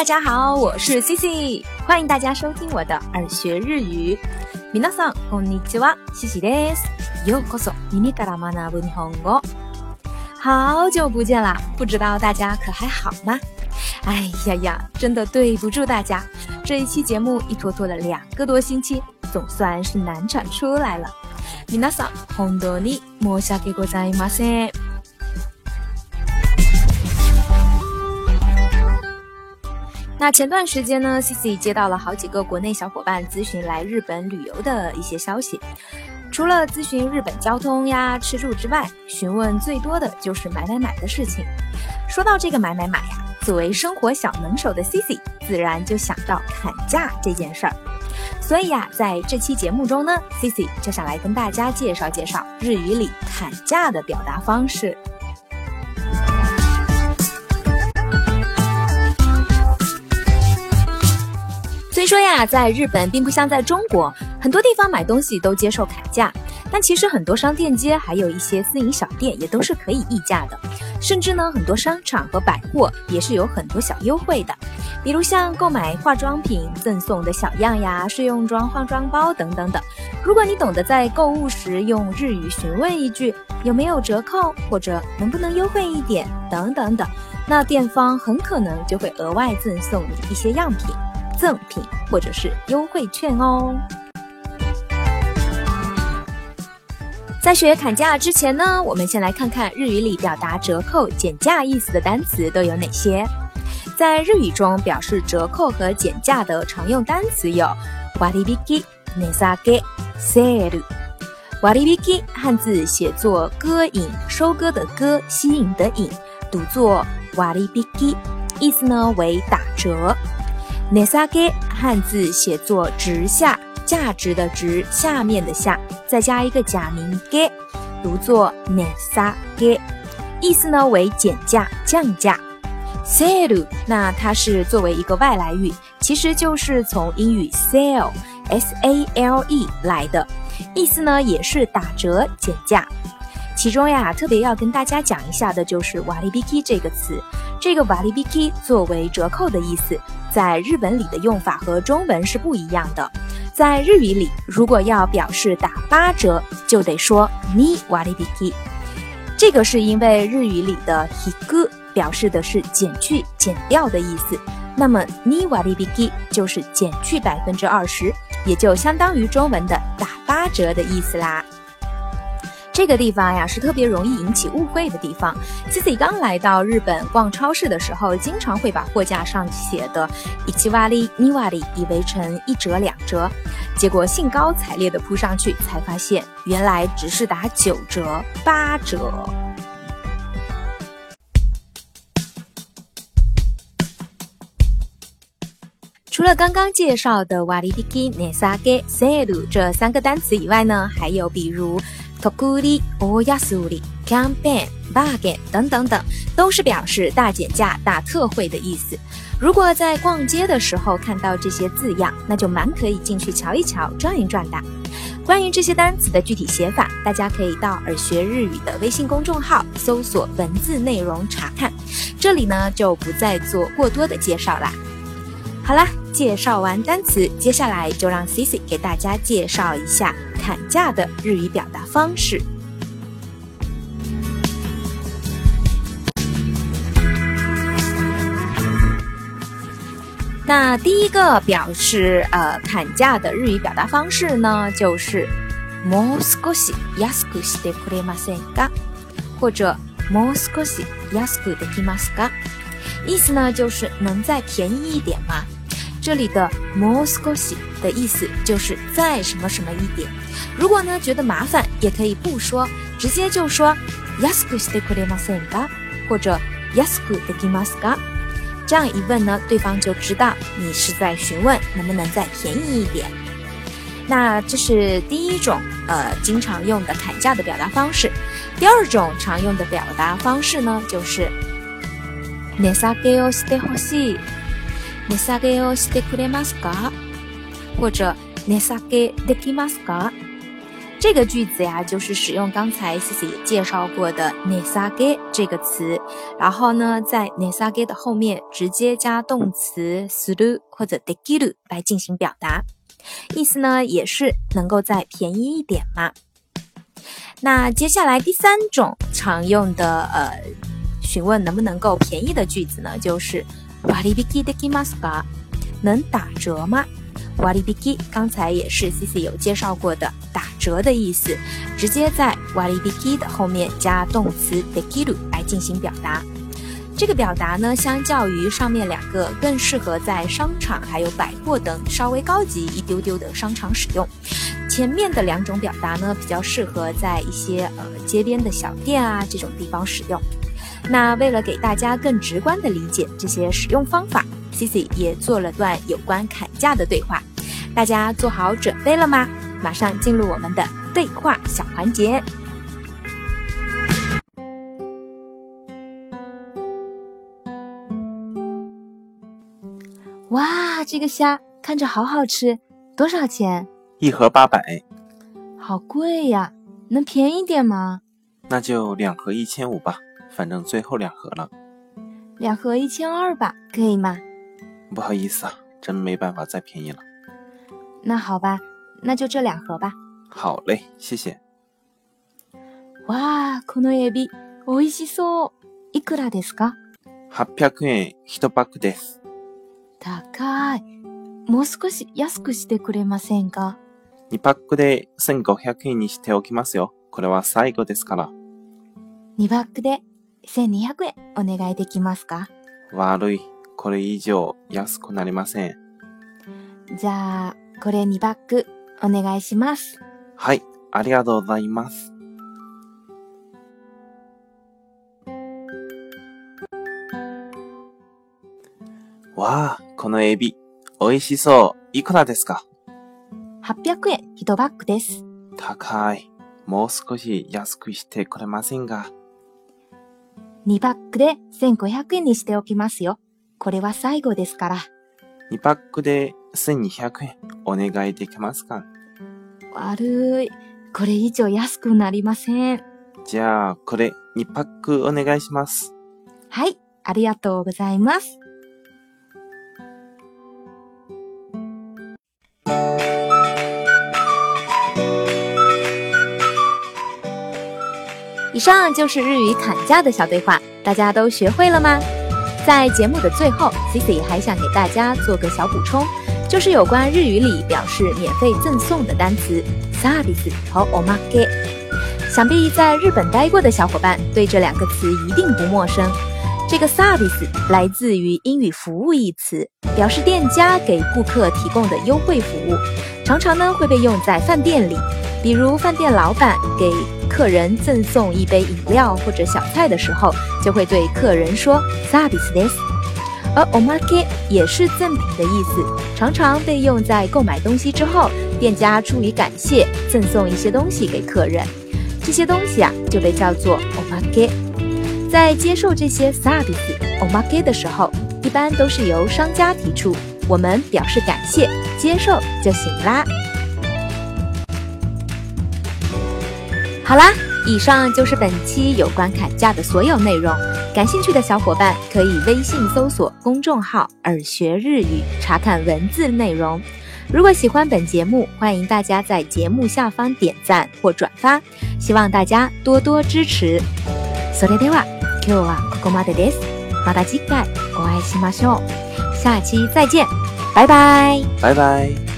大家好，我是 Cici，欢迎大家收听我的耳学日语。皆さんこんにちは、西西です。ようこそ耳から学ぶ日本語。好久不见啦，不知道大家可还好吗？哎呀呀，真的对不住大家，这一期节目一拖拖了两个多星期，总算是难产出来了。皆さん本当に申し訳ございません。 那前段时间呢，Cici 接到了好几个国内小伙伴咨询来日本旅游的一些消息。除了咨询日本交通呀、吃住之外，询问最多的就是买买买的事情。说到这个买买买呀，作为生活小能手的 Cici，自然就想到砍价这件事儿。所以呀，在这期节目中呢，Cici 就想来跟大家介绍介绍日语里砍价的表达方式。说呀，在日本并不像在中国，很多地方买东西都接受砍价，但其实很多商店街还有一些私营小店也都是可以议价的，甚至呢，很多商场和百货也是有很多小优惠的，比如像购买化妆品赠送的小样呀、试用装化妆包等等等。如果你懂得在购物时用日语询问一句有没有折扣，或者能不能优惠一点等等等，那店方很可能就会额外赠送你一些样品。赠品或者是优惠券哦。在学砍价之前呢，我们先来看看日语里表达折扣、减价意思的单词都有哪些。在日语中，表示折扣和减价的常用单词有割引、値下げ、セール。割引汉字写作割引，收割的割，吸引的引，读作割引，意思呢为打折。 値下げ汉字写作直下，价值的值，下面的下，再加一个假名げ，读作値下げ，意思呢为减价、降价。sale 那它是作为一个外来语，其实就是从英语 sale s a l e 来的，意思呢也是打折、减价。其中呀，特别要跟大家讲一下的就是“瓦利比基”这个词。 这个“瓦利比基”作为折扣的意思，在日本里的用法和中文是不一样的。在日语里，如果要表示打八折，就得说“你瓦利比基”。这个是因为日语里的“ひく”表示的是减去、减掉的意思，那么“你瓦利比基”就是减去百分之二十，也就相当于中文的打八折的意思啦。这个地方呀是特别容易引起误会的地方。自己刚来到日本逛超市的时候，经常会把货架上写的“一七瓦里、尼瓦里”以为成一折、两折，结果兴高采烈地扑上去，才发现原来只是打九折、八折。除了刚刚介绍的“瓦里比基、内萨给、塞鲁”这三个单词以外呢，还有比如。特売、大安売、キャンペーン、バーゲン等等等，都是表示大减价、大特惠的意思。如果在逛街的时候看到这些字样，那就蛮可以进去瞧一瞧、转一转的。关于这些单词的具体写法，大家可以到耳学日语的微信公众号搜索文字内容查看。这里呢就不再做过多的介绍啦。好啦，介绍完单词，接下来就让 Cici 给大家介绍一下。 砍价的日语表达方式。那第一个表示呃砍价的日语表达方式呢，就是もう少し安くしてくれませんか？或者もう少し安くできますか？意思呢就是能再便宜一点吗？ 这里的 more s k o s i 的意思就是再什么什么一点。如果呢觉得麻烦，也可以不说，直接就说 yasku shite kuremasen ka，或者 yasku deki maska。这样一问呢，对方就知道你是在询问能不能再便宜一点。那这是第一种呃经常用的砍价的表达方式。第二种常用的表达方式呢，就是 nesake o shite hoshi。値下げをしてくれますか？或者値下げできますか？ 这个句子呀，就是使用刚才 C C 也介绍过的 nesage 这个词，然后呢，在 nesage 的后面直接加动词 suru 或者 dekiru 来进行表达，意思呢也是能够再便宜一点嘛。那接下来第三种常用的呃询问能不能够便宜的句子呢，就是 割引できますか？能打折吗？割引刚才也是 C C 有介绍过的打折的意思，直接在割引的后面加动词できる来进行表达。这个表达呢，相较于上面两个，更适合在商场还有百货等稍微高级一丢丢的商场使用。前面的两种表达呢，比较适合在一些呃街边的小店啊这种地方使用。 那为了给大家更直观的理解这些使用方法，C C 也做了段有关砍价的对话。大家做好准备了吗？马上进入我们的对话小环节。哇，这个虾看着好好吃，多少钱？一盒八百，好贵呀！能便宜点吗？那就两盒一千五吧，反正最后两盒了。两盒一千二吧，可以吗？不好意思啊，真没办法再便宜了。那好吧，那就这两盒吧。好嘞，谢谢。哇，このエビ美味しそう。いくらですか？八百円一パックです。高い。もう少し安くしてくれませんか？2パックで1500円にしておきますよ。これは最後ですから。2パックで1200円お願いできますか？悪い。これ以上安くなりません。じゃあ、これ2パックお願いします。はい、ありがとうございます。わあ、このエビ、美味しそう。いくらですか？800円1バッグです。高い。もう少し安くしてくれませんが。2バッグで1500円にしておきますよ。これは最後ですから。2パックで1200円お願いできますか？悪い。これ以上安くなりません。じゃあ、これ2パックお願いします。はい、ありがとうございます。上就是日语砍价的小对话，大家都学会了吗？在节目的最后，Cici 还想给大家做个小补充，就是有关日语里表示免费赠送的单词 “service” 和 “omake”。想必在日本待过的小伙伴对这两个词一定不陌生。这个 “service” 来自于英语“服务”一词，表示店家给顾客提供的优惠服务，常常呢会被用在饭店里，比如饭店老板给。客人赠送一杯饮料或者小菜的时候，就会对客人说 “service this”。而 “omake” 也是赠品的意思，常常被用在购买东西之后，店家出于感谢赠送一些东西给客人。这些东西啊，就被叫做 “omake”。在接受这些 “service omake” 的时候，一般都是由商家提出，我们表示感谢，接受就行啦。好啦，以上就是本期有关砍价的所有内容。感兴趣的小伙伴可以微信搜索公众号“耳学日语”查看文字内容。如果喜欢本节目，欢迎大家在节目下方点赞或转发，希望大家多多支持。それでは今日はここまでです。また次回お会いしましょう。下期再见，拜拜，拜拜。